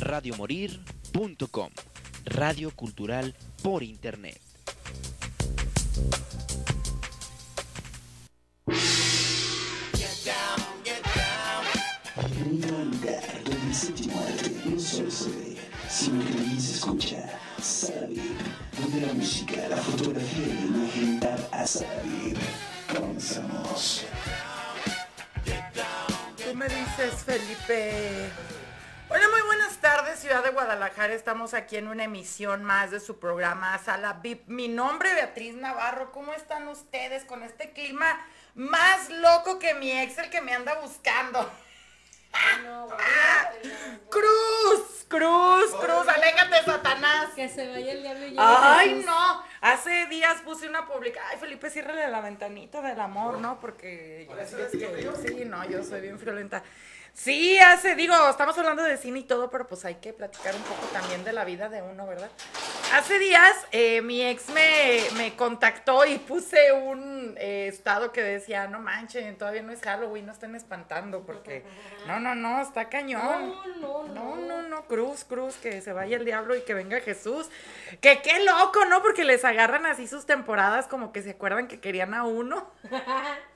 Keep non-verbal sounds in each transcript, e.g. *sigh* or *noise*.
radiomorir.com, radio cultural por internet. Bienvenido al lugar donde el séptimo arte no solo se ve, sino que también se escucha. Salir, donde la música, la fotografía y la imagen dan a salir. Comenzamos. Tú me dices, Felipe. Hola, muy buenas tardes, Ciudad de Guadalajara. Estamos aquí en una emisión más de su programa Sala VIP. Mi nombre es Beatriz Navarro. ¿Cómo están ustedes con este clima más loco que mi ex, el que me anda buscando? *laughs* Cruz, cruz, cruz, aléjate, Satanás. Que se vaya el diablo y llegue Ay, no. Hace días puse una publicación. Ay, Felipe, ciérrale la ventanita del amor, ¿no? Porque sí, no, yo soy bien friolenta. Sí, hace, digo, estamos hablando de cine y todo, pero pues hay que platicar un poco también de la vida de uno, ¿verdad? Hace días eh, mi ex me, me contactó y puse un eh, estado que decía, no manchen, todavía no es Halloween, no estén espantando, porque no, no, no, está cañón. No, no, No, no. no, no, cruz, cruz, que se vaya el diablo y que venga Jesús. Que qué loco, ¿no? Porque les agarran así sus temporadas como que se acuerdan que querían a uno. *laughs*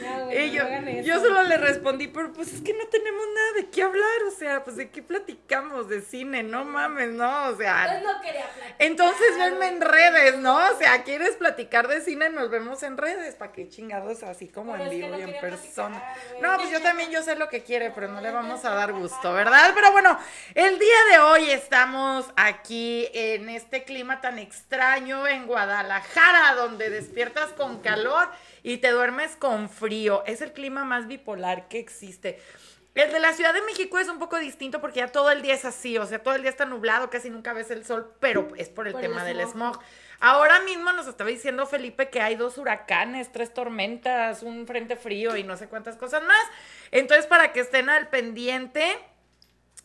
Ya, güey, Y yo, no solo le respondí, pero pues es que no tenemos nada de qué hablar, o sea, pues de qué platicamos, de cine, no mames, no, o sea. Pues no quería platicar. Entonces venme en redes, ¿no? O sea, ¿quieres platicar de cine? Nos vemos en redes, ¿para qué chingados? Así como Pero en vivo no y en persona. platicar. No, pues yo también yo sé lo que quiere, pero no le vamos a dar gusto, ¿verdad? Pero bueno, el día de hoy estamos aquí en este clima tan extraño en Guadalajara, donde despiertas con calor y te duermes con frío. Es el clima más bipolar que existe. El de la Ciudad de México es un poco distinto porque ya todo el día es así, o sea, todo el día está nublado, casi nunca ves el sol, pero es por el Por el tema del smog. smog. Ahora mismo nos estaba diciendo Felipe que hay dos huracanes, tres tormentas, un frente frío y no sé cuántas cosas más. Entonces, para que estén al pendiente,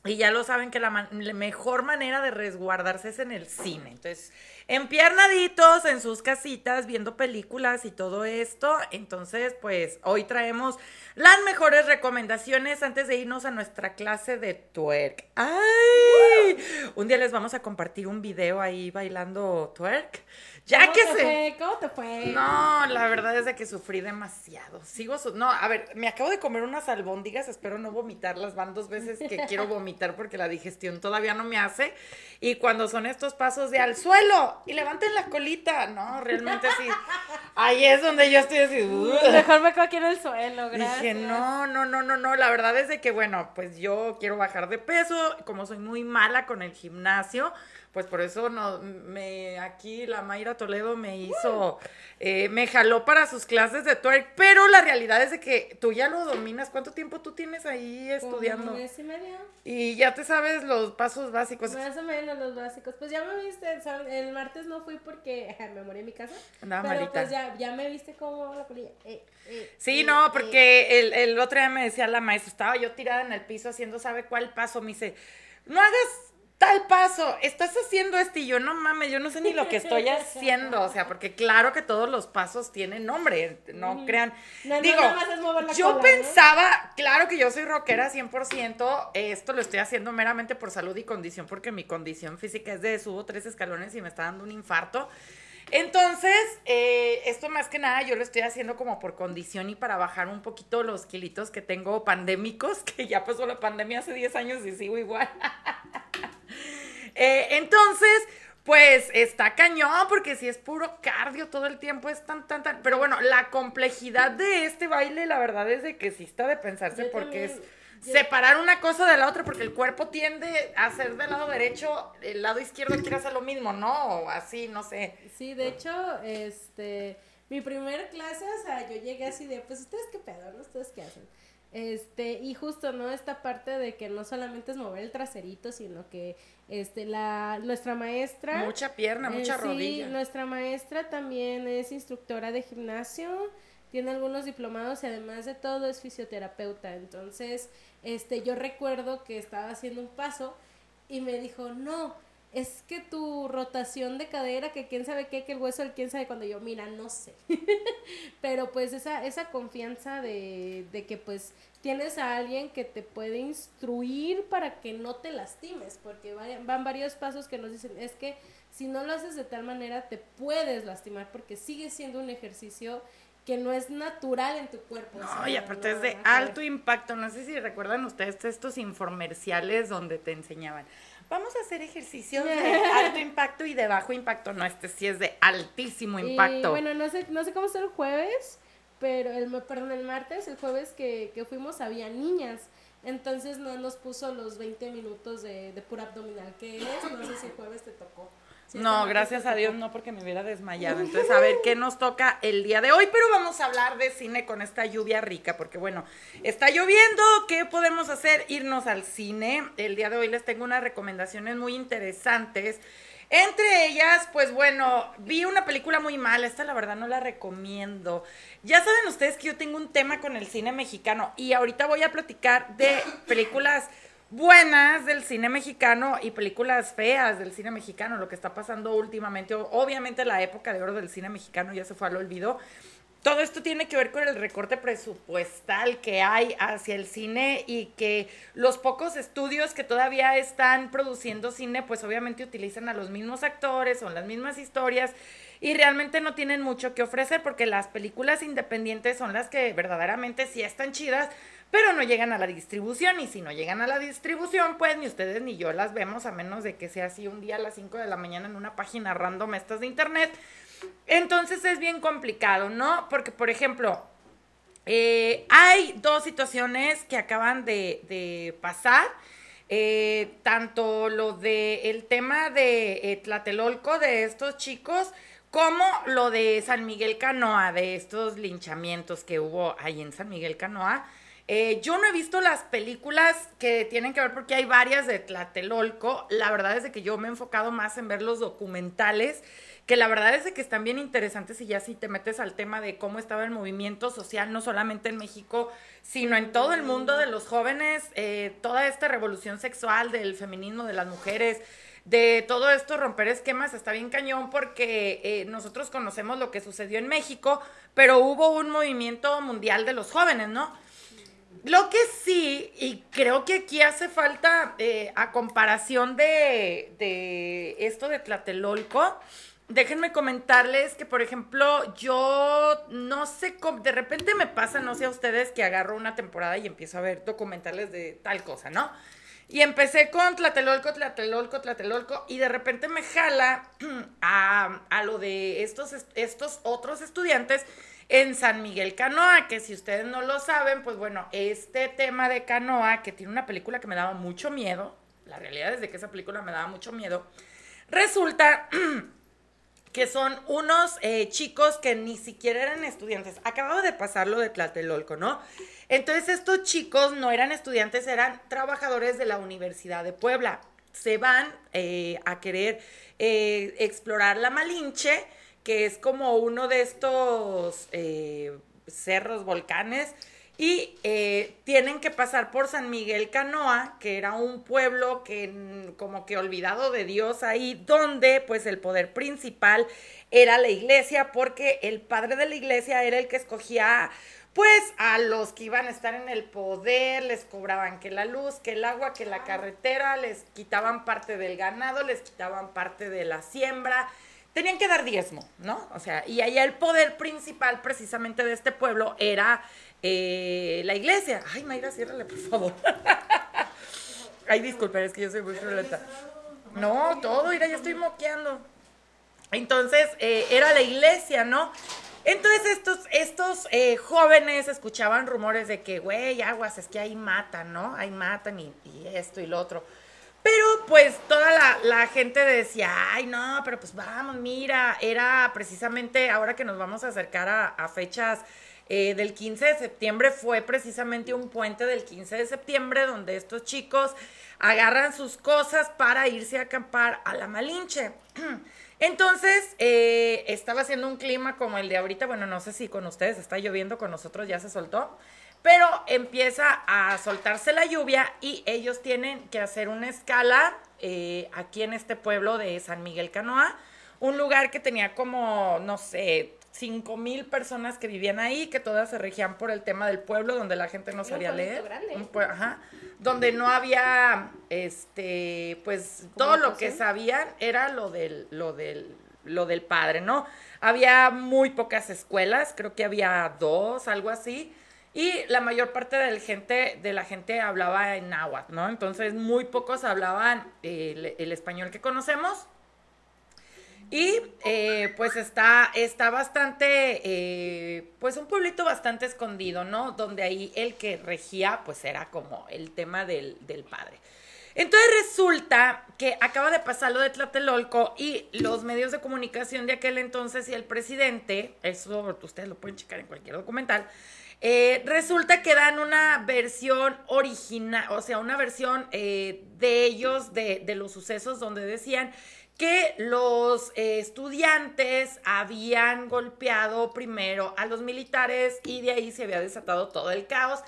y ya lo saben que la, man- la mejor manera de resguardarse es en el cine. Entonces, empiernaditos en sus casitas, viendo películas y todo esto. Entonces, pues hoy traemos las mejores recomendaciones antes de irnos a nuestra clase de twerk. ¡Ay! Un día les vamos a compartir un video ahí bailando twerk. Ya ¿Cómo que te se... fue? ¿Cómo te fue? No, la verdad es de que sufrí demasiado. Sigo su- No, a ver, me acabo de comer unas albóndigas, espero no vomitarlas. Van dos veces que quiero vomitar porque la digestión todavía no me hace. Y cuando son estos pasos de al suelo y levanten la colita, no, realmente sí. Ahí es donde yo estoy así. "Ugh". *laughs* Mejor me quedo aquí en el suelo, gracias. Dije, no, no, no, no, no. La verdad es de que, bueno, pues yo quiero bajar de peso. Como soy muy mala con el gimnasio, pues por eso no, me, aquí la Mayra Toledo me hizo, eh, me jaló para sus clases de twerk. Pero la realidad es de que tú ya lo dominas. ¿Cuánto tiempo tú tienes ahí estudiando? un mes y medio. Y ya te sabes los pasos básicos. Más o menos los básicos. Pues ya me viste, el, martes no fui porque *laughs* me morí en mi casa. Andaba pero malita. pues ya, ya me viste como la colilla. Eh, eh, Sí, eh, no, eh. porque el, el otro día me decía la maestra, estaba yo tirada en el piso haciendo, ¿sabe cuál paso? Me dice, no hagas tal paso, estás haciendo este y yo, no mames, yo no sé ni lo que estoy *laughs* haciendo, o sea, porque claro que todos los pasos tienen nombre, no crean. No, Digo, yo pensaba, claro que yo soy rockera 100%, esto lo estoy haciendo meramente por salud y condición, porque mi condición física es de subo tres escalones y me está dando un infarto. Entonces, eh, esto más que nada yo lo estoy haciendo como por condición y para bajar un poquito los kilitos que tengo pandémicos, *laughs* que ya pasó la pandemia hace 10 años y sigo igual. *laughs* Eh, entonces, pues está cañón, porque si es puro cardio todo el tiempo, es tan, tan, tan. Pero bueno, la complejidad de este baile, la verdad es de que sí está de pensarse, Yo porque también- es separar una cosa de la otra, porque el cuerpo tiende a hacer del lado derecho, el lado izquierdo quiere hacer lo mismo, ¿no? O así, no sé. Sí, de hecho, este, mi primer clase, o sea, yo llegué así de, pues, ¿ustedes qué pedo, no? ¿Ustedes qué hacen? Este, y justo, ¿no? Esta parte de que no solamente es mover el traserito, sino que, este, la, nuestra maestra... Mucha pierna, eh, mucha sí, rodilla. nuestra maestra también es instructora de gimnasio, tiene algunos diplomados y además de todo es fisioterapeuta. Entonces, este, yo recuerdo que estaba haciendo un paso y me dijo, no, es que tu rotación de cadera, que quién sabe qué, que el hueso, el quién sabe cuando yo, mira, no sé. *laughs* Pero pues esa, esa confianza de, de que pues tienes a alguien que te puede instruir para que no te lastimes, porque van, van varios pasos que nos dicen, es que si no lo haces de tal manera te puedes lastimar porque sigue siendo un ejercicio que no es natural en tu cuerpo. o No, sea, y aparte no, es de alto impacto. No sé si recuerdan ustedes estos infomerciales donde te enseñaban. Vamos a hacer ejercicios de *laughs* alto impacto y de bajo impacto. No, este sí es de altísimo Y, impacto. bueno, no sé, no sé cómo está el jueves, pero el, perdón, el martes, el jueves que, que fuimos había niñas. Entonces no nos puso los 20 minutos de, de pura abdominal que es. No sé si el jueves te tocó. No, gracias a Dios no, porque me hubiera desmayado. Entonces, a ver qué nos toca el día de hoy. Pero vamos a hablar de cine con esta lluvia rica, porque bueno, está lloviendo. ¿Qué podemos hacer? Irnos al cine. El día de hoy les tengo unas recomendaciones muy interesantes. Entre ellas, pues bueno, vi una película muy mala, esta la verdad no la recomiendo. Ya saben ustedes que yo tengo un tema con el cine mexicano y ahorita voy a platicar de películas buenas del cine mexicano y películas feas del cine mexicano, lo que está pasando últimamente. Obviamente la época de oro del cine mexicano ya se fue al olvido. Todo esto tiene que ver con el recorte presupuestal que hay hacia el cine y que los pocos estudios que todavía están produciendo cine, pues obviamente utilizan a los mismos actores, son las mismas historias y realmente no tienen mucho que ofrecer porque las películas independientes son las que verdaderamente sí están chidas, pero no llegan a la distribución y si no llegan a la distribución, pues ni ustedes ni yo las vemos a menos de que sea así un día a las 5 de la mañana en una página random estas de internet. Entonces es bien complicado, ¿no? Porque, por ejemplo, eh, hay dos situaciones que acaban de, pasar. Eh, tanto lo de el tema de eh, Tlatelolco de estos chicos, como lo de San Miguel Canoa, de estos linchamientos que hubo ahí en San Miguel Canoa. Eh, yo no he visto las películas que tienen que ver porque hay varias de Tlatelolco. La verdad es de que yo me he enfocado más en ver los documentales, que la verdad es de que están bien interesantes y ya si te metes al tema de cómo estaba el movimiento social, no solamente en México, sino en todo el mundo de los jóvenes, eh, toda esta revolución sexual del feminismo de las mujeres, de todo esto romper esquemas está bien cañón porque eh, nosotros conocemos lo que sucedió en México, pero hubo un movimiento mundial de los jóvenes, ¿no? Lo que sí, y creo que aquí hace falta, eh, a comparación de, de esto de Tlatelolco, déjenme comentarles que, por ejemplo, yo no sé cómo, de repente me pasa, no sé a ustedes, que agarro una temporada y empiezo a ver documentales de tal cosa, ¿no? Y empecé con Tlatelolco, Tlatelolco, Tlatelolco, y de repente me jala *clears throat* a, a lo de estos, estos otros estudiantes en San Miguel Canoa, que si ustedes no lo saben, pues bueno, este tema de Canoa, que tiene una película que me daba mucho miedo, la realidad es de que esa película me daba mucho miedo, resulta *clears throat* que son unos eh, chicos que ni siquiera eran estudiantes. Acababa de pasar lo de Tlatelolco, ¿no? Entonces estos chicos no eran estudiantes, eran trabajadores de la Universidad de Puebla. Se van eh, a querer eh, explorar la Malinche, que es como uno de estos eh, cerros, volcanes, y eh, tienen que pasar por San Miguel Canoa, que era un pueblo que mm, como que olvidado de Dios ahí, donde pues el poder principal era la iglesia, porque el padre de la iglesia era el que escogía pues a los que iban a estar en el poder, les cobraban que la luz, que el agua, que la carretera, les quitaban parte del ganado, les quitaban parte de la siembra, tenían que dar diezmo, ¿no? O sea, y allá el poder principal precisamente de este pueblo era eh, la iglesia. Ay, Mayra, ciérrale, por favor. *laughs* Ay, disculpen, es que yo soy muy violenta. No, todo, mira, ya estoy moqueando. Entonces, eh, era la iglesia, ¿no? Entonces estos, estos eh, jóvenes escuchaban rumores de que, güey, aguas, es que ahí matan, ¿no? Ahí matan y, y esto y lo otro. Pero pues toda la, gente decía, ay, no, pero pues vamos, mira, era precisamente ahora que nos vamos a acercar a, a fechas eh, del 15 de septiembre, fue precisamente un puente del 15 de septiembre donde estos chicos agarran sus cosas para irse a acampar a la Malinche. *clears throat* Entonces, eh, estaba haciendo un clima como el de ahorita, bueno, no sé si con ustedes está lloviendo, con nosotros ya se soltó, pero empieza a soltarse la lluvia y ellos tienen que hacer una escala eh, aquí en este pueblo de San Miguel Canoa, un lugar que tenía como, no sé, cinco mil personas que vivían ahí, que todas se regían por el tema del pueblo, donde la gente no sabía leer. grande. Un pue- ajá, donde no había, este, pues todo lo que sabían era lo del, lo del, lo del padre, ¿no? Había muy pocas escuelas, creo que había dos, algo así. Y la mayor parte de la gente, de la gente hablaba en náhuatl, ¿no? Entonces muy pocos hablaban el, el español que conocemos. Y eh, pues está, está bastante, eh, pues un pueblito bastante escondido, ¿no? Donde ahí el que regía, pues era como el tema del, del padre. Entonces resulta que acaba de pasar lo de Tlatelolco y los medios de comunicación de aquel entonces y el presidente, eso ustedes lo pueden checar en cualquier documental, eh, resulta que dan una versión original, o sea, una versión eh, de ellos, de, de los sucesos, donde decían que los eh, estudiantes habían golpeado primero a los militares y de ahí se había desatado todo el caos,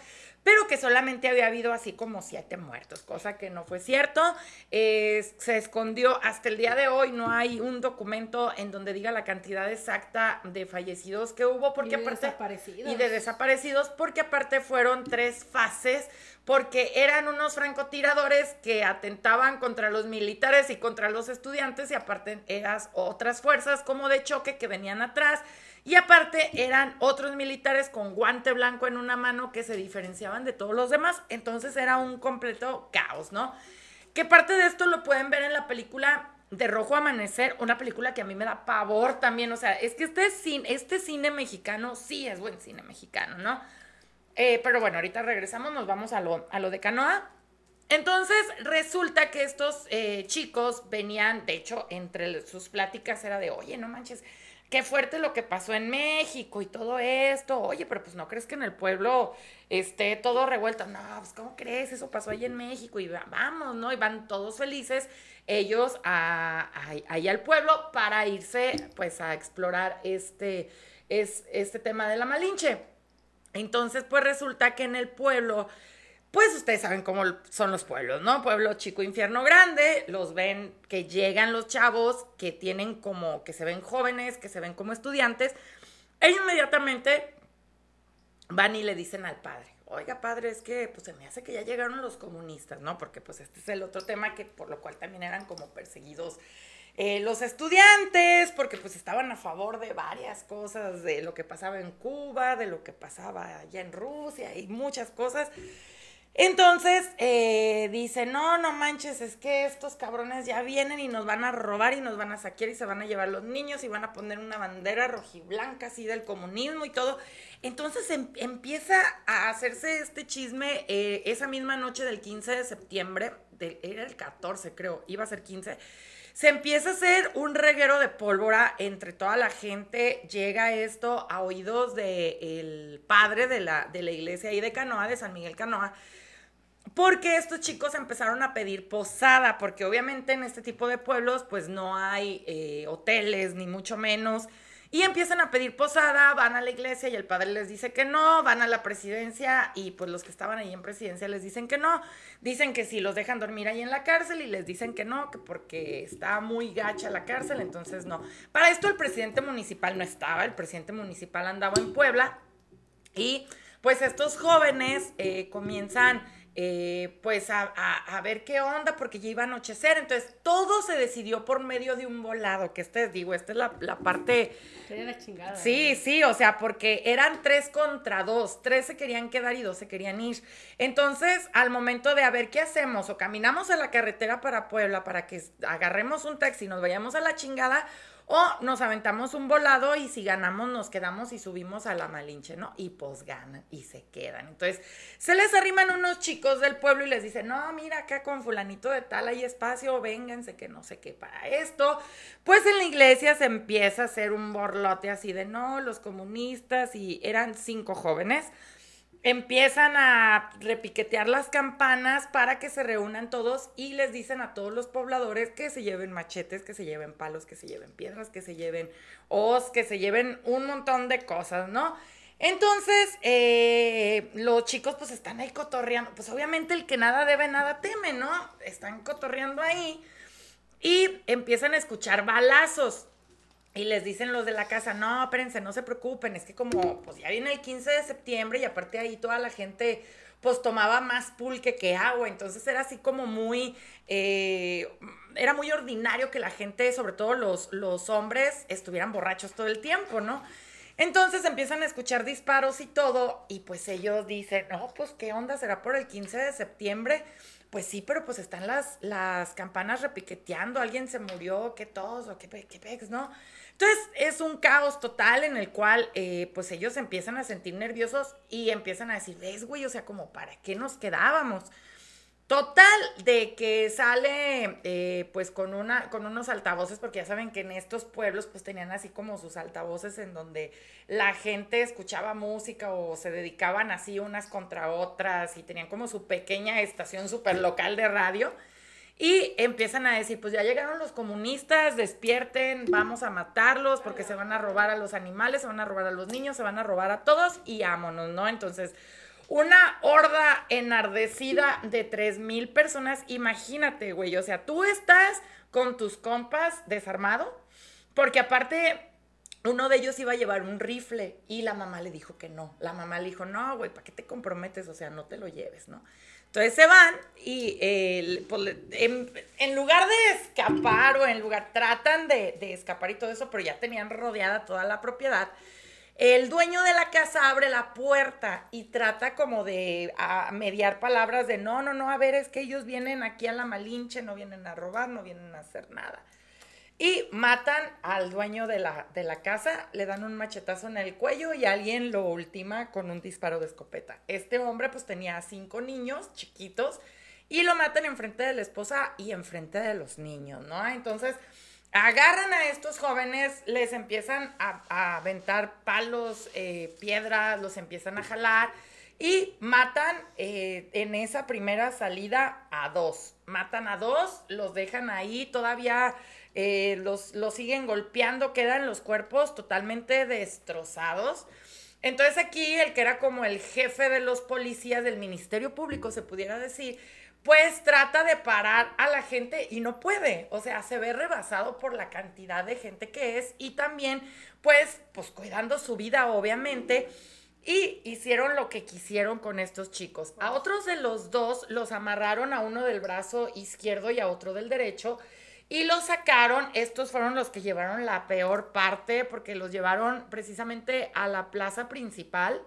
pero que solamente había habido así como siete muertos, cosa que no fue cierto. Eh, se escondió hasta el día de hoy, no hay un documento en donde diga la cantidad exacta de fallecidos que hubo, porque Y de aparte... desaparecidos. Y de desaparecidos, porque aparte fueron tres fases, porque eran unos francotiradores que atentaban contra los militares y contra los estudiantes, y aparte eran otras fuerzas como de choque que venían atrás, y aparte eran otros militares con guante blanco en una mano que se diferenciaban de todos los demás, entonces era un completo caos, ¿no? Que parte de esto lo pueden ver en la película de Rojo Amanecer, una película que a mí me da pavor también, o sea, es que este cine, este cine mexicano sí es buen cine mexicano, ¿no? Eh, pero bueno, ahorita regresamos, nos vamos a lo, a lo de Canoa. Entonces resulta que estos eh, chicos venían, de hecho, entre sus pláticas era de, oye, no manches, qué fuerte lo que pasó en México y todo esto. Oye, pero pues no crees que en el pueblo esté todo revuelto. No, pues ¿cómo crees? Eso pasó ahí en México y va- vamos, ¿no? Y van todos felices ellos a, a- ahí al pueblo para irse pues a explorar este, es, este tema de la Malinche. Entonces, pues resulta que en el pueblo, pues ustedes saben cómo son los pueblos, ¿no? Pueblo chico, infierno grande, los ven que llegan los chavos, que tienen como, que se ven jóvenes, que se ven como estudiantes. Ellos inmediatamente van y le dicen al padre, oiga padre, es que pues se me hace que ya llegaron los comunistas, ¿no? Porque pues este es el otro tema que por lo cual también eran como perseguidos eh, los estudiantes, porque pues estaban a favor de varias cosas, de lo que pasaba en Cuba, de lo que pasaba allá en Rusia y muchas cosas. Entonces eh, dice, no, no manches, es que estos cabrones ya vienen y nos van a robar y nos van a saquear y se van a llevar los niños y van a poner una bandera rojiblanca así del comunismo y todo. Entonces em- empieza a hacerse este chisme eh, esa misma noche del 15 de septiembre, era el 14 creo, iba a ser 15. Se empieza a hacer un reguero de pólvora entre toda la gente. Llega esto a oídos del padre de la, de la iglesia ahí de Canoa, de San Miguel Canoa, porque estos chicos empezaron a pedir posada, porque obviamente en este tipo de pueblos pues no hay eh, hoteles, ni mucho menos. Y empiezan a pedir posada, van a la iglesia y el padre les dice que no, van a la presidencia y pues los que estaban ahí en presidencia les dicen que no. Dicen que si los dejan dormir ahí en la cárcel y les dicen que no, que porque está muy gacha la cárcel, entonces no. Para esto el presidente municipal no estaba, el presidente municipal andaba en Puebla y pues estos jóvenes eh, comienzan eh, pues a, a- a ver qué onda porque ya iba a anochecer. Entonces todo se decidió por medio de un volado, que este, digo, esta es la, la parte... La chingada. Sí, sí, o sea, porque eran tres contra dos, tres se querían quedar y dos se querían ir. Entonces, al momento de a ver qué hacemos, o caminamos a la carretera para Puebla para que agarremos un taxi y nos vayamos a la chingada, o nos aventamos un volado y si ganamos nos quedamos y subimos a la Malinche, ¿no? Y pues ganan y se quedan. Entonces, se les arriman unos chicos del pueblo y les dicen, no, mira, acá con fulanito de tal hay espacio, vénganse que no sé qué para esto. Pues en la iglesia se empieza a hacer un borlote así de, no, los comunistas y eran cinco jóvenes empiezan a repiquetear las campanas para que se reúnan todos y les dicen a todos los pobladores que se lleven machetes, que se lleven palos, que se lleven piedras, que se lleven os, que se lleven un montón de cosas, ¿no? Entonces, eh, los chicos pues están ahí cotorreando. Pues obviamente el que nada debe, nada teme, ¿no? Están cotorreando ahí y empiezan a escuchar balazos. Y les dicen los de la casa, no, espérense, no se preocupen, es que como pues ya viene el 15 de septiembre y aparte ahí toda la gente pues tomaba más pulque que agua, entonces era así como muy, eh, era muy ordinario que la gente, sobre todo los, los hombres, estuvieran borrachos todo el tiempo, ¿no? Entonces empiezan a escuchar disparos y todo, y pues ellos dicen, no, pues qué onda, será por el 15 de septiembre. Pues sí, pero pues están las, las campanas repiqueteando, alguien se murió, qué tos o qué, qué pex, ¿no? Entonces es un caos total en el cual eh, pues ellos empiezan a sentir nerviosos y empiezan a decir, ves, güey, o sea, como, ¿para qué nos quedábamos? Total, de que sale eh, pues con, una, con unos altavoces, porque ya saben que en estos pueblos pues tenían así como sus altavoces en donde la gente escuchaba música o se dedicaban así unas contra otras y tenían como su pequeña estación súper local de radio. Y empiezan a decir, pues ya llegaron los comunistas, despierten, vamos a matarlos porque se van a robar a los animales, se van a robar a los niños, se van a robar a todos y ámonos, ¿no? Entonces una horda enardecida de tres mil personas. Imagínate, güey. O sea, tú estás con tus compas desarmado, porque aparte uno de ellos iba a llevar un rifle y la mamá le dijo que no. La mamá le dijo, no, güey, ¿para qué te comprometes? O sea, no te lo lleves, ¿no? Entonces se van y pues, en, lugar de escapar o en lugar, tratan de, de escapar y todo eso, pero ya tenían rodeada toda la propiedad. El dueño de la casa abre la puerta y trata como de mediar palabras de no, no, no, a ver, es que ellos vienen aquí a la Malinche, no vienen a robar, no vienen a hacer nada. Y matan al dueño de la, de la casa, le dan un machetazo en el cuello y alguien lo ultima con un disparo de escopeta. Este hombre pues tenía cinco niños chiquitos y lo matan enfrente de la esposa y enfrente de los niños, ¿no? Entonces agarran a estos jóvenes, les empiezan a, aventar palos, eh, piedras, los empiezan a jalar y matan eh, en esa primera salida a dos. Matan a dos, los dejan ahí, todavía eh, los, los siguen golpeando, quedan los cuerpos totalmente destrozados. Entonces aquí el que era como el jefe de los policías del Ministerio Público, se pudiera decir, pues trata de parar a la gente y no puede, o sea, se ve rebasado por la cantidad de gente que es y también pues pues cuidando su vida obviamente y hicieron lo que quisieron con estos chicos. A otros de los dos los amarraron a uno del brazo izquierdo y a otro del derecho y los sacaron, estos fueron los que llevaron la peor parte porque los llevaron precisamente a la plaza principal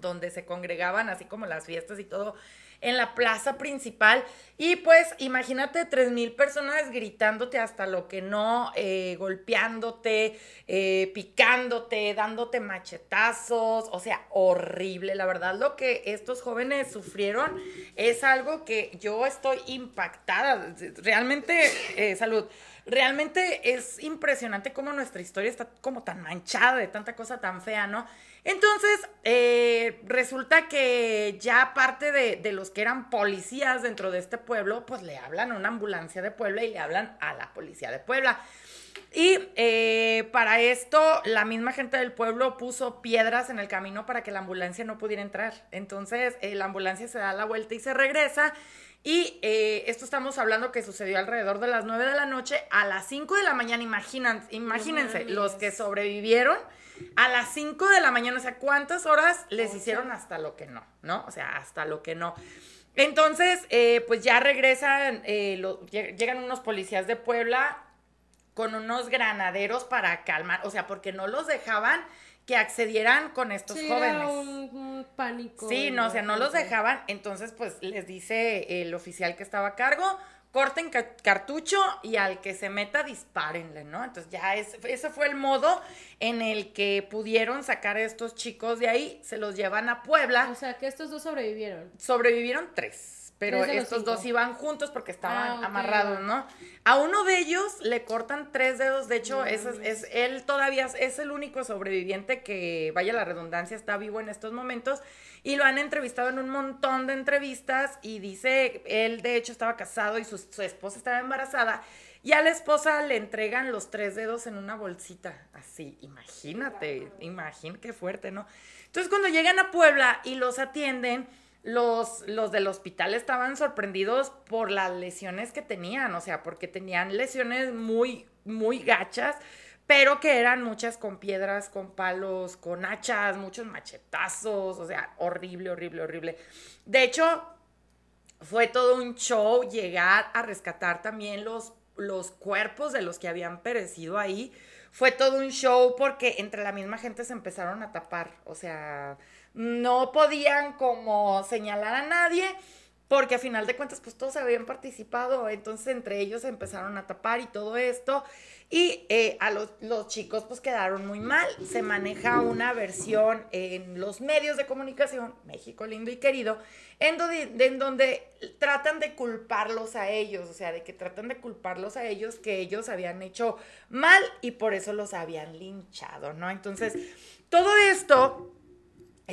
donde se congregaban así como las fiestas y todo en la plaza principal. Y pues imagínate tres mil personas gritándote hasta lo que no, eh, golpeándote, eh, picándote, dándote machetazos, o sea, horrible. La verdad lo que estos jóvenes sufrieron es algo que yo estoy impactada. Realmente, eh, salud. Realmente es impresionante cómo nuestra historia está como tan manchada de tanta cosa tan fea, ¿no? Entonces, eh, resulta que ya parte de, los que eran policías dentro de este pueblo, pues le hablan a una ambulancia de Puebla y le hablan a la policía de Puebla. Y eh, para esto, la misma gente del pueblo puso piedras en el camino para que la ambulancia no pudiera entrar. Entonces, eh, la ambulancia se da la vuelta y se regresa. Y esto estamos hablando que sucedió alrededor de las 9 de la noche. A las 5 de la mañana, imaginan, imagínense, los que sobrevivieron a las 5 de la mañana, o sea, ¿cuántas horas les hicieron hasta lo que no? ¿No? O sea, hasta lo que no. Entonces, eh, pues ya regresan, eh, llegan unos policías de Puebla con unos granaderos para calmar, o sea, porque no los dejaban que accedieran con estos jóvenes. un, pánico. Sí, no, o sea, no los dejaban. Entonces, pues les dice el oficial que estaba a cargo, corten cartucho y al que se meta dispárenle, ¿no? Entonces ya es, ese fue el modo en el que pudieron sacar a estos chicos de ahí, se los llevan a Puebla. O sea, que estos dos sobrevivieron. Sobrevivieron tres. Pero estos dos iban juntos porque estaban ah, amarrados, ¿no? A uno de ellos le cortan tres dedos. De hecho, es, es, él todavía es el único sobreviviente que, vaya la redundancia, está vivo en estos momentos. Y lo han entrevistado en un montón de entrevistas y dice, él de hecho estaba casado y su, su esposa estaba embarazada. Y a la esposa le entregan los tres dedos en una bolsita. Así, imagínate, imagínate qué fuerte, ¿no? Entonces cuando llegan a Puebla y los atienden, los, los del hospital estaban sorprendidos por las lesiones que tenían, o sea, porque tenían lesiones muy, muy gachas, pero que eran muchas con piedras, con palos, con hachas, muchos machetazos, o sea, horrible, horrible, horrible. De hecho, fue todo un show llegar a rescatar también los, los cuerpos de los que habían perecido ahí. Fue todo un show porque entre la misma gente se empezaron a tapar, o sea, no podían como señalar a nadie porque a final de cuentas pues todos habían participado, entonces entre ellos empezaron a tapar y todo esto y eh, a los, los, chicos pues quedaron muy mal. Se maneja una versión en los medios de comunicación, México lindo y querido, en donde, en donde tratan de culparlos a ellos, o sea, de que tratan de culparlos a ellos que ellos habían hecho mal y por eso los habían linchado, ¿no? Entonces, todo esto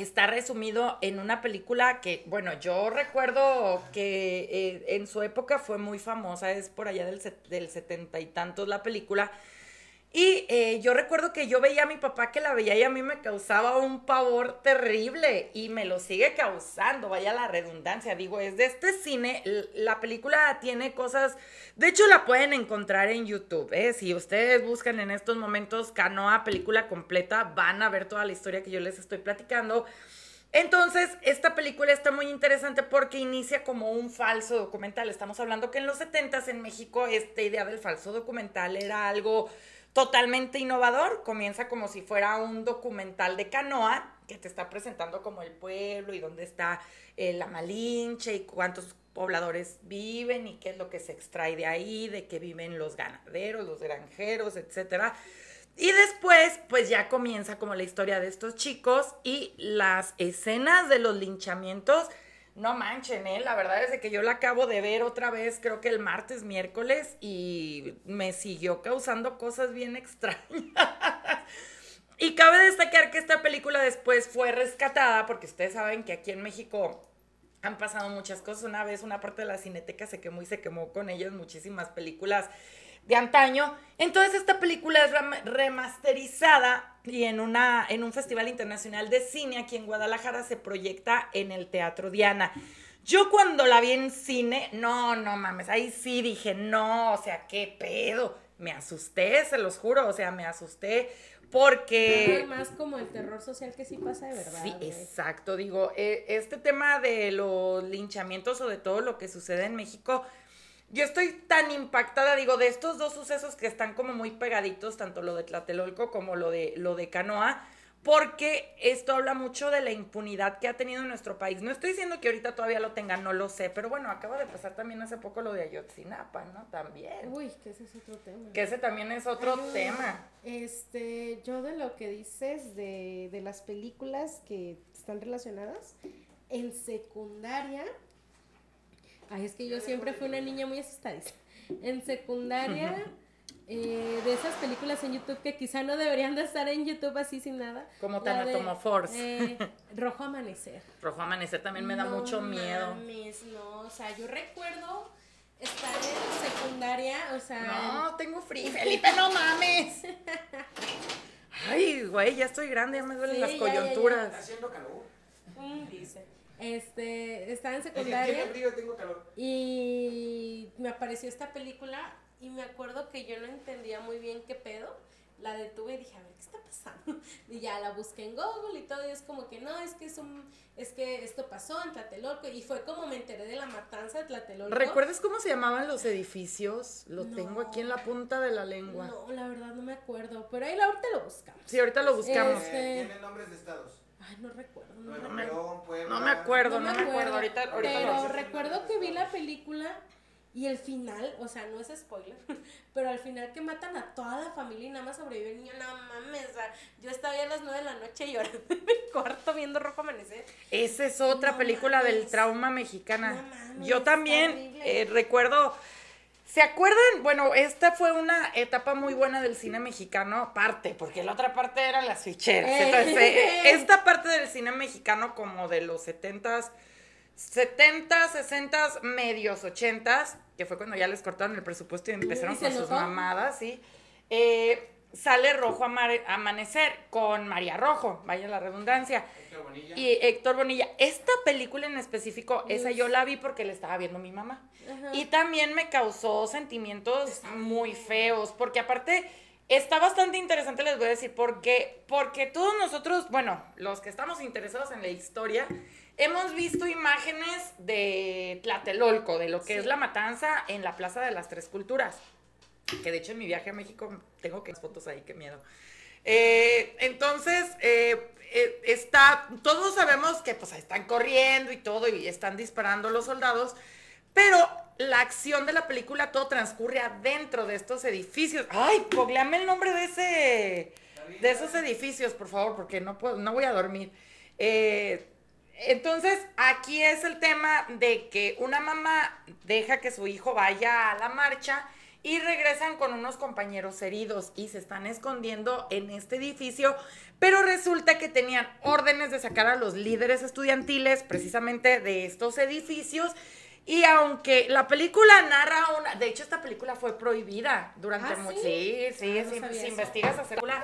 está resumido en una película que, bueno, yo recuerdo que eh, en su época fue muy famosa, es por allá del, del setenta y tantos la película. Y eh, yo recuerdo que yo veía a mi papá que la veía y a mí me causaba un pavor terrible y me lo sigue causando, vaya la redundancia, digo, es de este cine, la película tiene cosas, de hecho la pueden encontrar en YouTube, ¿eh? si ustedes buscan en estos momentos Canoa película completa, van a ver toda la historia que yo les estoy platicando. Entonces, esta película está muy interesante porque inicia como un falso documental. Estamos hablando que en los 70 en México esta idea del falso documental era algo totalmente innovador. Comienza como si fuera un documental de canoa que te está presentando como el pueblo y dónde está eh, la Malinche y cuántos pobladores viven y qué es lo que se extrae de ahí, de qué viven los ganaderos, los granjeros, etcétera. Y después, pues ya comienza como la historia de estos chicos y las escenas de los linchamientos no manchen, ¿eh? La verdad es que yo la acabo de ver otra vez, creo que el martes, miércoles, y me siguió causando cosas bien extrañas. *laughs* y cabe destacar que esta película después fue rescatada, porque ustedes saben que aquí en México han pasado muchas cosas. Una vez una parte de la cineteca se quemó y se quemó con ellas muchísimas películas de antaño. Entonces esta película es remasterizada y en, una, en un festival internacional de cine aquí en Guadalajara se proyecta en el Teatro Diana. Yo cuando la vi en cine, no, no mames, ahí sí dije, no, o sea, qué pedo. Me asusté, se los juro, o sea, me asusté porque... más como el terror social que sí pasa de verdad. Sí, exacto, digo, eh, este tema de los linchamientos o de todo lo que sucede en México, yo estoy tan impactada, digo, de estos dos sucesos que están como muy pegaditos, tanto lo de Tlatelolco como lo de, lo de Canoa, porque esto habla mucho de la impunidad que ha tenido nuestro país. No estoy diciendo que ahorita todavía lo tenga, no lo sé, pero bueno, acaba de pasar también hace poco lo de Ayotzinapa, ¿no? También. Uy, que ese es otro tema. Que ese también es otro tema. Este, yo de lo que dices de, de las películas que están relacionadas, en secundaria Ay, es que yo siempre fui una niña muy asustadiza. En secundaria, *laughs* eh, de esas películas en YouTube que quizá no deberían de estar en YouTube así sin nada. Como Tanatomo Force. Eh, *laughs* Rojo Amanecer. Rojo Amanecer también me da mucho miedo. Mames, no, o sea, yo recuerdo estar en secundaria, o sea... No, tengo frío, *laughs* Felipe, no mames. Ay, güey, ya estoy grande, ya me duelen las coyunturas. Está haciendo calor. Mm, dice. Este, estaba en secundaria. Y me apareció esta película y me acuerdo que yo no entendía muy bien qué pedo. La detuve y dije, a ver, ¿qué está pasando? *laughs* Y ya la busqué en Google y todo, y es como que no, es que es un, es que esto pasó en Tlatelolco, y fue como me enteré de la matanza de Tlatelolco. ¿Recuerdas cómo se llamaban los edificios? Lo tengo aquí en la punta de la lengua. No, la verdad no me acuerdo, pero ahí ahorita lo buscamos. Sí, ahorita lo buscamos. Este, Tiene nombres de estados. Ay, no recuerdo. No, recuerdo. León, Puebla. No me acuerdo, no, me acuerdo. Ahorita, ahorita pero recuerdo que vi la película y el final, o sea, no es spoiler, *laughs* pero al final que matan a toda la familia y nada más sobrevive el niño, no mames, o sea, yo estaba ya a las nueve de la noche llorando *laughs* en mi cuarto viendo Rojo Amanecer. Esa es otra No película del trauma mexicana. No mames, Yo también eh, recuerdo. ¿Se acuerdan? Bueno, esta fue una etapa muy buena del cine mexicano, parte, porque la otra parte eran las ficheras. Eh. Entonces, *laughs* eh, esta parte del cine mexicano, como de los setentas, 70, 60, medios 80, que fue cuando ya les cortaron el presupuesto y empezaron ¿Y se con sus mamadas, sí. Eh, sale Rojo Amare- Amanecer con María Rojo, vaya la redundancia. Y Héctor Bonilla. Esta película en específico, esa yo la vi porque la estaba viendo mi mamá. Ajá. Y también me causó sentimientos muy feos, porque aparte está bastante interesante, les voy a decir, porque, porque todos nosotros, bueno, los que estamos interesados en la historia, hemos visto imágenes de Tlatelolco, de lo que Sí. es la matanza en la Plaza de las Tres Culturas. Que de hecho en mi viaje a México tengo que fotos ahí, qué miedo. Eh, entonces, eh, eh, está, todos sabemos que pues están corriendo y todo y están disparando los soldados, pero la acción de la película todo transcurre adentro de estos edificios. Ay, googleame el nombre de ese, de esos edificios, por favor, porque no puedo, no voy a dormir. Entonces, aquí es el tema de que una mamá deja que su hijo vaya a la marcha y regresan con unos compañeros heridos y se están escondiendo en este edificio, pero resulta que tenían órdenes de sacar a los líderes estudiantiles precisamente de estos edificios. Y aunque la película narra una, de hecho esta película fue prohibida durante ¿Ah, mucho, sí? sí, sí, Ah, no si, investigas acerca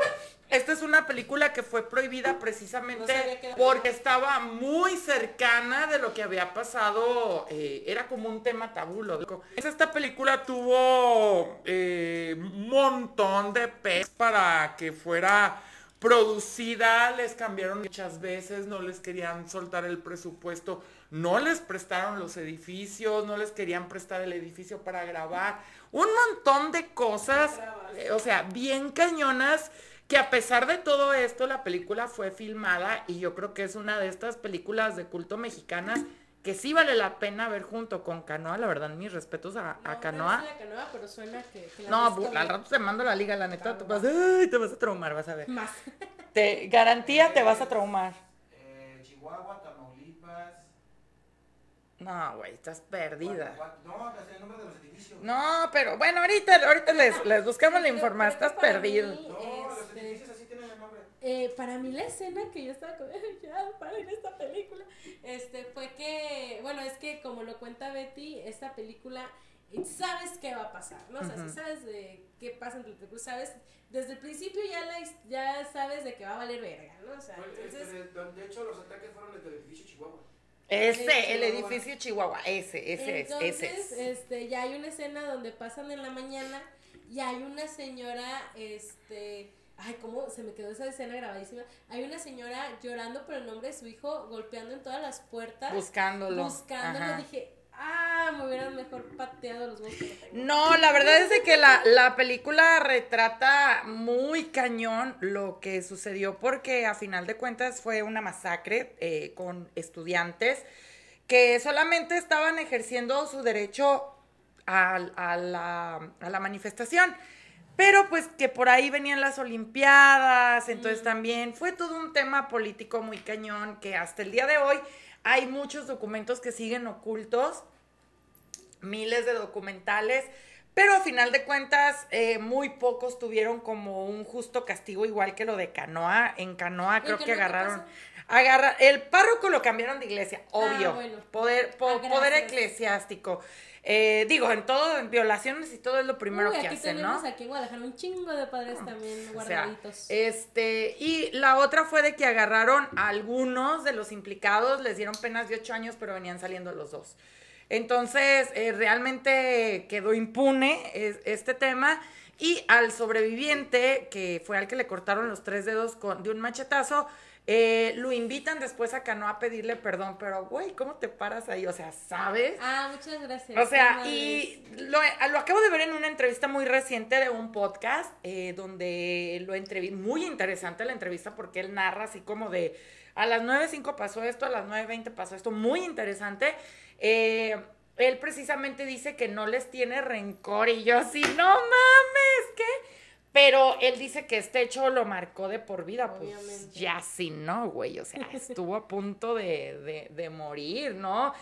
esta es una película que fue prohibida precisamente porque estaba muy cercana de lo que había pasado, eh, era como un tema tabú. lo digo. Esta película tuvo eh, un montón de pesos para que fuera producida, les cambiaron muchas veces, no les querían soltar el presupuesto, no les prestaron los edificios, no les querían prestar el edificio para grabar, un montón de cosas, eh, o sea, bien cañonas, que a pesar de todo esto, la película fue filmada y yo creo que es una de estas películas de culto mexicanas que sí vale la pena ver junto con Canoa, la verdad, mis respetos a, a No, Canoa. parece la canoa, pero suena que, que la No, bu- al rato te mando la liga, la neta, te vas, ay, te vas a traumar, vas a ver. *laughs* Más. Te garantía te vas a traumar. Eh, Chihuahua. No, güey, estás perdida. Guanajuato. No, es el nombre de los edificios. No, pero bueno, ahorita, ahorita les, les buscamos la información, estás para perdido. mí, No, los este, edificios así tienen el nombre. Eh, para mí la escena que yo estaba como, *laughs* ya, paren esta película, este, fue que, bueno, es que como lo cuenta Betty, esta película, eh, sabes qué va a pasar, ¿no? O sea, Ujú. si sabes de qué pasa entre películas, sabes, desde el principio ya, la, ya sabes de que va a valer verga, ¿no? O sea, este, entonces, de- de hecho, los ataques fueron desde el edificio Chihuahua. Ese, el edificio Chihuahua, ese, ese es, entonces, ese es. este, ya hay una escena donde pasan en la mañana y hay una señora, este, ay, cómo se me quedó esa escena grabadísima. Hay una señora llorando por el nombre de su hijo, golpeando en todas las puertas, Buscándolo. buscándolo. Ajá. Dije, ah, me hubieran mejor pateado los huevos que no tengo. No, la verdad es de que la, la película retrata muy cañón lo que sucedió porque a final de cuentas fue una masacre eh, con estudiantes que solamente estaban ejerciendo su derecho a, a la, a la manifestación. Pero pues que por ahí venían las Olimpiadas, entonces también fue todo un tema político muy cañón que hasta el día de hoy hay muchos documentos que siguen ocultos miles de documentales, pero a final de cuentas eh, muy pocos tuvieron como un justo castigo igual que lo de Canoa. En Canoa creo que agarraron... Agarra, el párroco lo cambiaron de iglesia, obvio. Ah, bueno. Poder, po- Ah, poder eclesiástico. Eh, digo, en todo, en violaciones y todo es lo primero Uy, que aquí hacen, tenemos ¿no? aquí en Guadalajara un chingo de padres también O sea, guardaditos. este, y la otra fue de que agarraron a algunos de los implicados, les dieron penas de ocho años, pero venían saliendo los dos. Entonces, eh, realmente quedó impune es- este tema. Y al sobreviviente, que fue al que le cortaron los tres dedos con, de un machetazo, eh, lo invitan después a Canoa a pedirle perdón. Pero, güey, ¿cómo te paras ahí? O sea, ¿sabes? ah, muchas gracias. O sea, y lo, lo acabo de ver en una entrevista muy reciente de un podcast, eh, donde lo entrevisté, muy interesante la entrevista porque él narra así como de, a las 9.05 pasó esto, a las 9.20 pasó esto, muy interesante. Eh, él precisamente dice que no les tiene rencor y yo así, no mames, ¿qué? Pero él dice que este hecho lo marcó de por vida, pues ya sí, ¿no, güey? O sea, *laughs* estuvo a punto de, de, de morir, ¿no?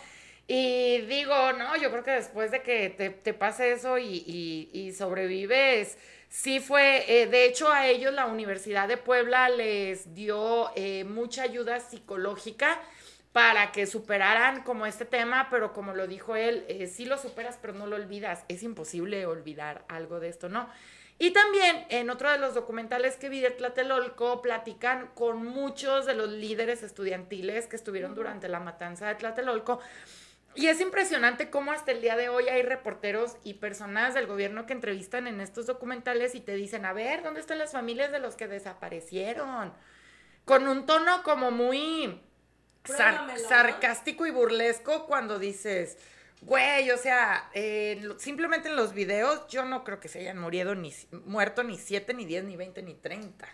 Y digo, no, yo creo que después de que te, te pase eso y, y- y sobrevives, sí fue, eh, de hecho a ellos la Universidad de Puebla les dio eh, mucha ayuda psicológica para que superaran como este tema, pero como lo dijo él, eh, sí lo superas, pero no lo olvidas. Es imposible olvidar algo de esto, ¿no? Y también en otro de los documentales que vi de Tlatelolco platican con muchos de los líderes estudiantiles que estuvieron durante la matanza de Tlatelolco. Y es impresionante cómo hasta el día de hoy hay reporteros y personas del gobierno que entrevistan en estos documentales y te dicen, a ver, ¿dónde están las familias de los que desaparecieron? Con un tono como muy sarcástico y burlesco cuando dices, güey, o sea, eh, simplemente en los videos yo no creo que se hayan murido ni, muerto ni 7, ni 10, ni 20, ni 30.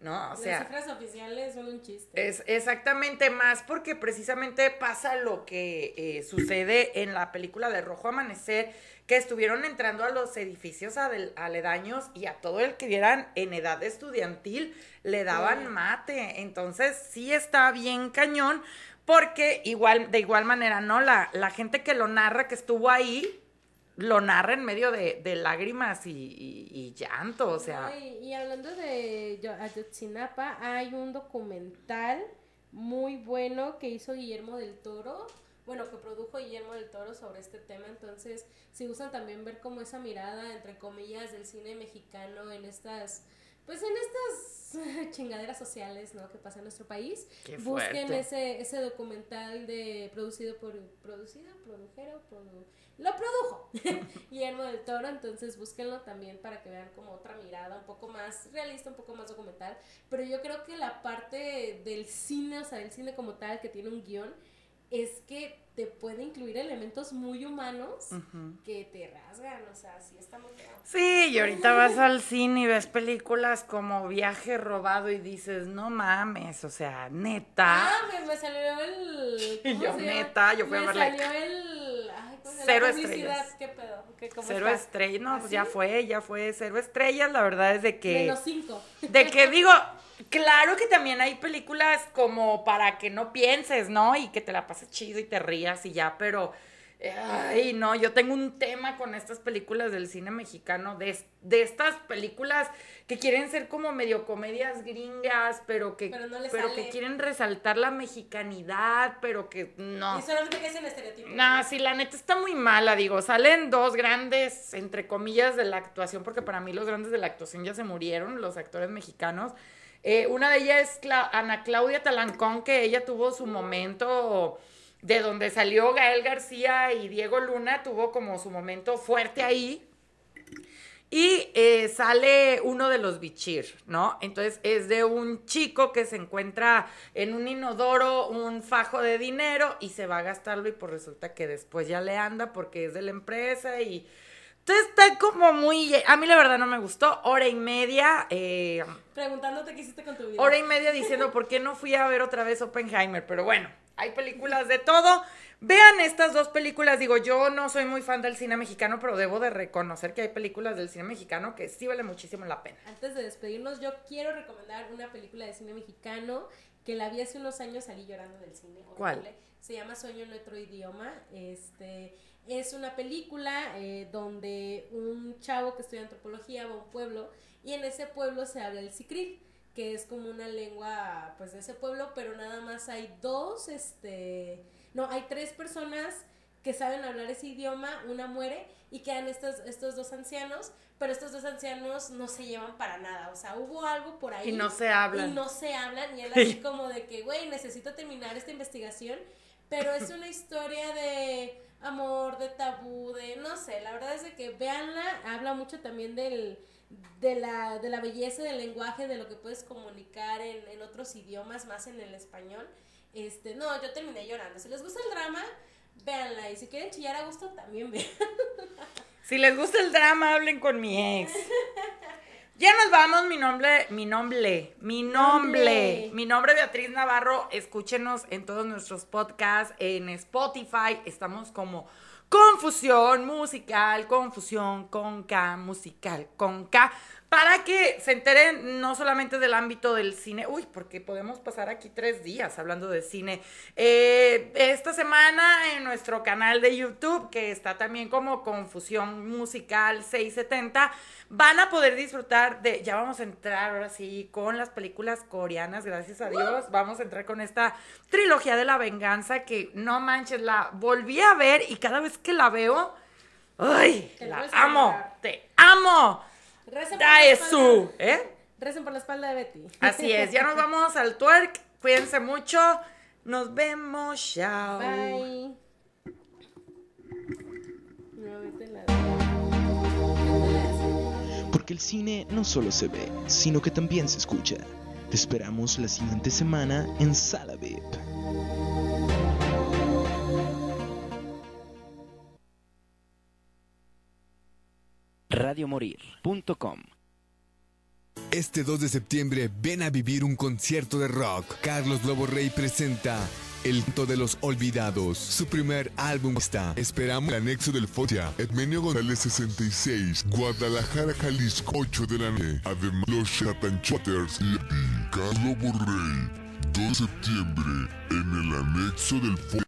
¿No? O sea, Las cifras oficiales son un chiste. es exactamente más porque precisamente pasa lo que eh, sucede en la película de Rojo Amanecer, que estuvieron entrando a los edificios adel- aledaños y a todo el que vieran en edad estudiantil le daban mate. Entonces sí está bien cañón porque igual, de igual manera, ¿no? La, la gente que lo narra, que estuvo ahí, lo narra en medio de, de lágrimas y, y- y llanto, o sea... No, y, y hablando de Yo- Ayotzinapa, hay un documental muy bueno que hizo Guillermo del Toro, bueno, que produjo Guillermo del Toro sobre este tema, entonces si gustan también ver como esa mirada, entre comillas, del cine mexicano en estas, pues en estas *laughs* chingaderas sociales, ¿no? Que pasa en nuestro país, Qué busquen ese, ese documental de producido por, producido, produjero, produ- lo produjo *laughs* Guillermo del Toro, entonces búsquenlo también para que vean como otra mirada, un poco más realista, un poco más documental, pero yo creo que la parte del cine, o sea, del cine como tal, que tiene un guion, es que te puede incluir elementos muy humanos que te rasgan, o sea, sí está muy. Sí, y ahorita vas al cine y ves películas como Viaje Robado y dices, no mames, o sea, neta. Ah, me, me salió el... *laughs* ¿cómo Yo, neta, yo fui a me verla. salió el... Cero La estrellas. ¿Qué pedo? ¿Qué, cómo Cero está? estrellas, no, ¿Ah, pues ya sí? fue, ya fue cero estrellas, la verdad es de que... Menos cinco. De que digo, claro que también hay películas como para que no pienses, ¿no? Y que te la pases chido y te rías y ya, pero... Ay, no, yo tengo un tema con estas películas del cine mexicano, de, de estas películas que quieren ser como medio comedias gringas, pero que, Pero no les pero sale. que quieren resaltar la mexicanidad, pero que no. Y solamente que es en estereotipo. No, sí, la neta está muy mala, digo, salen dos grandes, entre comillas, de la actuación, porque para mí los grandes de la actuación ya se murieron, los actores mexicanos. Eh, una de ellas es Ana Claudia Talancón, que ella tuvo su momento de donde salió Gael García y Diego Luna, tuvo como su momento fuerte ahí. Y eh, sale uno de los bichir, ¿no? Entonces es de un chico que se encuentra en un inodoro un fajo de dinero y se va a gastarlo y pues resulta que después ya le anda porque es de la empresa y... Entonces está como muy... A mí la verdad no me gustó. Hora y media, eh, Preguntándote qué hiciste con tu vida. hora y media diciendo *laughs* por qué no fui a ver otra vez Oppenheimer. Pero bueno, hay películas de todo. Vean estas dos películas. Digo, yo no soy muy fan del cine mexicano, pero debo de reconocer que hay películas del cine mexicano que sí vale muchísimo la pena. Antes de despedirnos, yo quiero recomendar una película de cine mexicano que la vi hace unos años, salí llorando del cine. ¿Cuál? Se llama Sueño en otro idioma. Este es una película eh, donde un chavo que estudia antropología va a un pueblo y en ese pueblo se habla el sicril, que es como una lengua pues de ese pueblo, pero nada más hay dos, este, no, hay tres personas que saben hablar ese idioma, una muere y quedan estos, estos dos ancianos, pero estos dos ancianos no se llevan para nada, o sea, hubo algo por ahí. Y no se hablan. Y no se hablan, y él *laughs* así como de que, güey, necesito terminar esta investigación, pero es una historia de amor, de tabú, de, no sé, la verdad es de que véanla, habla mucho también del, de, la, de la belleza del lenguaje, de lo que puedes comunicar en, en otros idiomas, más en el español. Este, no, yo terminé llorando. Si les gusta el drama, véanla, y si quieren chillar a gusto, también vean. Si les gusta el drama, hablen con mi ex. *laughs* Ya nos vamos, mi nombre, mi nombre, mi nombre, mi nombre Beatriz Navarro. Escúchenos en todos nuestros podcasts, en Spotify, estamos como Confusión musical, confusión con K, musical con K, para que se enteren no solamente del ámbito del cine, uy, porque podemos pasar aquí tres días hablando de cine. Eh, esta semana en nuestro canal de YouTube, que está también como Confusión Musical 670, van a poder disfrutar de, ya vamos a entrar ahora sí con las películas coreanas, gracias a Dios, vamos a entrar con esta trilogía de la venganza que no manches, la volví a ver y cada vez que la veo, ¡ay! Te La amo, te amo. Recen por la espalda- ¿eh? Recen por la espalda de Betty. Así es, ya nos vamos al twerk. Cuídense mucho. Nos vemos, chao. Bye. Porque el cine no solo se ve, sino que también se escucha. Te esperamos la siguiente semana en Sala VIP. Radiomorir.com Este 2 de septiembre ven a vivir un concierto de rock. Carlos Lobo Rey presenta El Canto de los Olvidados, su primer álbum está. Esperamos el anexo del Fotia, Edmenio González 66, Guadalajara, Jalisco, 8 de la noche. Además, los Chatanchotters y Carlos Borrell, 2 de septiembre, en el anexo del Fo-